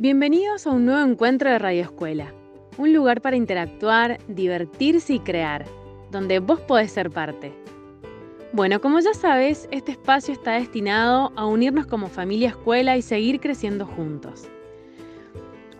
Bienvenidos a un nuevo encuentro de Radio Escuela, un lugar para interactuar, divertirse y crear, donde vos podés ser parte. Bueno, como ya sabes, este espacio está destinado a unirnos como familia escuela y seguir creciendo juntos.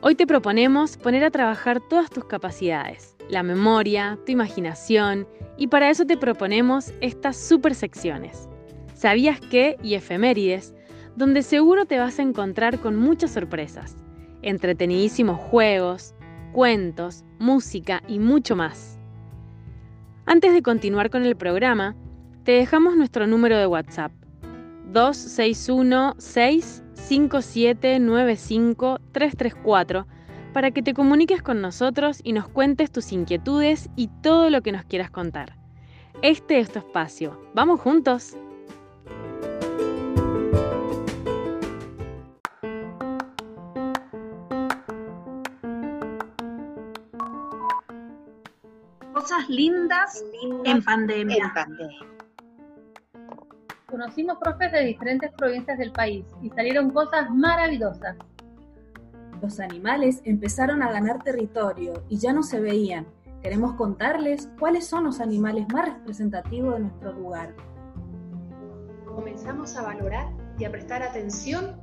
Hoy te proponemos poner a trabajar todas tus capacidades, la memoria, tu imaginación, y para eso te proponemos estas super secciones. ¿Sabías qué? y efemérides, donde seguro te vas a encontrar con muchas sorpresas entretenidísimos juegos, cuentos, música y mucho más. Antes de continuar con el programa, te dejamos nuestro número de WhatsApp 261 657 334 para que te comuniques con nosotros y nos cuentes tus inquietudes y todo lo que nos quieras contar. Este es tu espacio. ¡Vamos juntos! Cosas lindas, en, pandemia. Conocimos profes de diferentes provincias del país y salieron cosas maravillosas. Los animales empezaron a ganar territorio y ya no se veían. Queremos contarles cuáles son los animales más representativos de nuestro lugar. Comenzamos a valorar y a prestar atención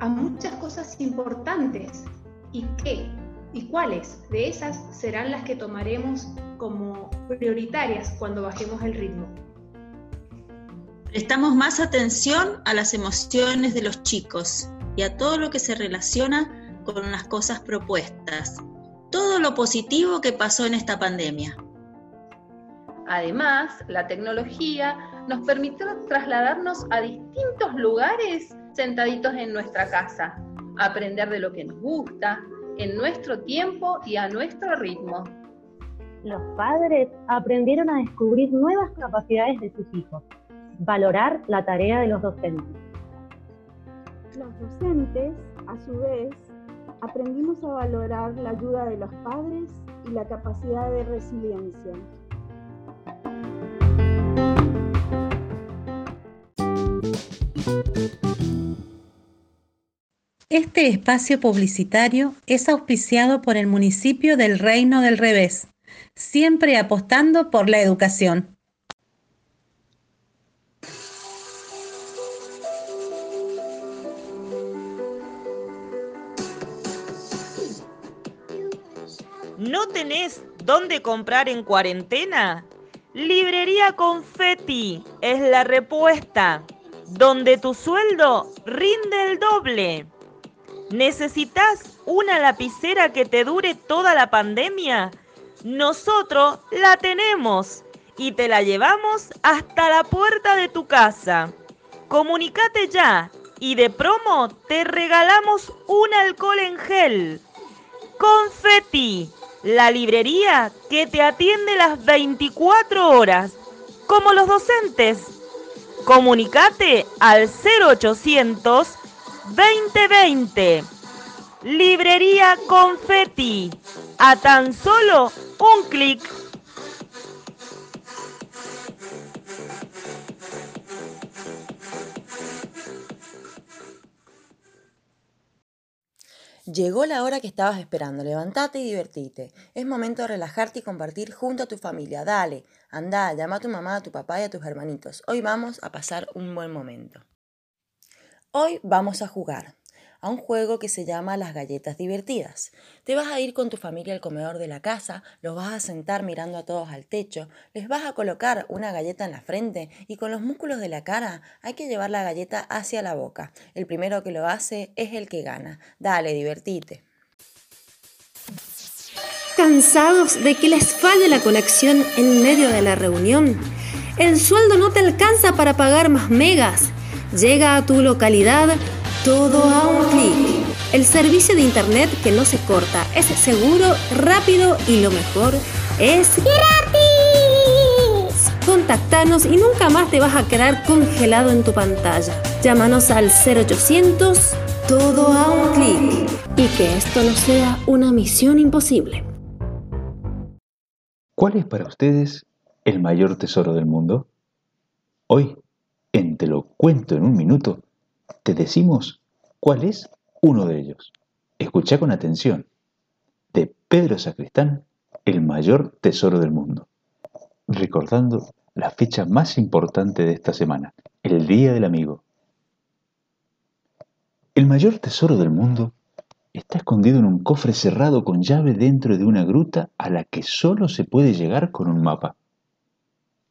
a muchas cosas importantes y qué y cuáles de esas serán las que tomaremos como prioritarias cuando bajemos el ritmo. Prestamos más atención a las emociones de los chicos y a todo lo que se relaciona con las cosas propuestas, todo lo positivo que pasó en esta pandemia. Además, la tecnología nos permitió trasladarnos a distintos lugares sentaditos en nuestra casa, aprender de lo que nos gusta, en nuestro tiempo y a nuestro ritmo. Los padres aprendieron a descubrir nuevas capacidades de sus hijos, valorar la tarea de los docentes. Los docentes, a su vez, aprendimos a valorar la ayuda de los padres y la capacidad de resiliencia. Este espacio publicitario es auspiciado por el municipio del Reino del Revés, siempre apostando por la educación. ¿No tenés dónde comprar en cuarentena? Librería Confetti es la respuesta, donde tu sueldo rinde el doble. ¿Necesitas una lapicera que te dure toda la pandemia? Nosotros la tenemos y te la llevamos hasta la puerta de tu casa. Comunicate ya y de promo te regalamos un alcohol en gel. Confetti, la librería que te atiende las 24 horas, como los docentes. Comunicate al 0800 2020. Librería Confetti. A tan solo un clic. Llegó la hora que estabas esperando. Levantate y divertite. Es momento de relajarte y compartir junto a tu familia. Dale, anda, llama a tu mamá, a tu papá y a tus hermanitos. Hoy vamos a pasar un buen momento. Hoy vamos a jugar a un juego que se llama las galletas divertidas. Te vas a ir con tu familia al comedor de la casa, los vas a sentar mirando a todos al techo, les vas a colocar una galleta en la frente y con los músculos de la cara hay que llevar la galleta hacia la boca. El primero que lo hace es el que gana. Dale, divertite. ¿Cansados de que les falle la conexión en medio de la reunión? El sueldo no te alcanza para pagar más megas Llega a tu localidad todo a un clic. El servicio de internet que no se corta es seguro, rápido y lo mejor es gratis. Contactanos y nunca más te vas a quedar congelado en tu pantalla. Llámanos al 0800 todo a un clic y que esto no sea una misión imposible. ¿Cuál es para ustedes el mayor tesoro del mundo? Hoy te lo cuento en un minuto, te decimos cuál es uno de ellos. Escucha con atención. De Pedro Sacristán, el mayor tesoro del mundo. Recordando la fecha más importante de esta semana, el Día del Amigo. El mayor tesoro del mundo está escondido en un cofre cerrado con llave dentro de una gruta a la que solo se puede llegar con un mapa.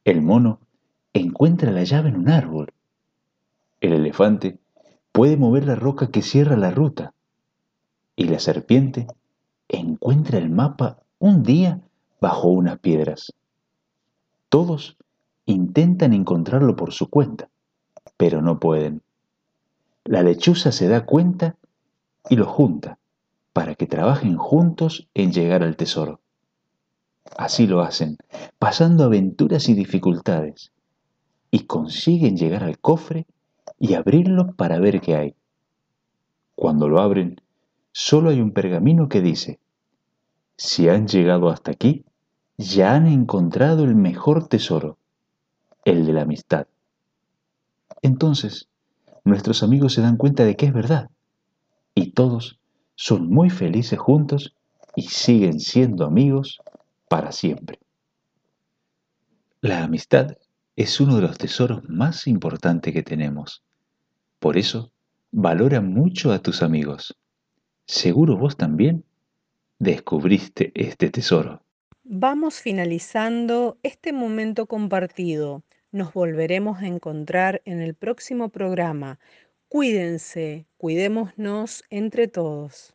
El mono encuentra la llave en un árbol. El elefante puede mover la roca que cierra la ruta. Y la serpiente encuentra el mapa un día bajo unas piedras. Todos intentan encontrarlo por su cuenta, pero no pueden. La lechuza se da cuenta y lo junta para que trabajen juntos en llegar al tesoro. Así lo hacen, pasando aventuras y dificultades, y consiguen llegar al cofre y abrirlo para ver qué hay. Cuando lo abren, solo hay un pergamino que dice, si han llegado hasta aquí, ya han encontrado el mejor tesoro, el de la amistad. Entonces, nuestros amigos se dan cuenta de que es verdad, y todos son muy felices juntos y siguen siendo amigos para siempre. La amistad es uno de los tesoros más importantes que tenemos. Por eso, valora mucho a tus amigos. Seguro vos también descubriste este tesoro. Vamos finalizando este momento compartido. Nos volveremos a encontrar en el próximo programa. Cuídense, cuidémonos entre todos.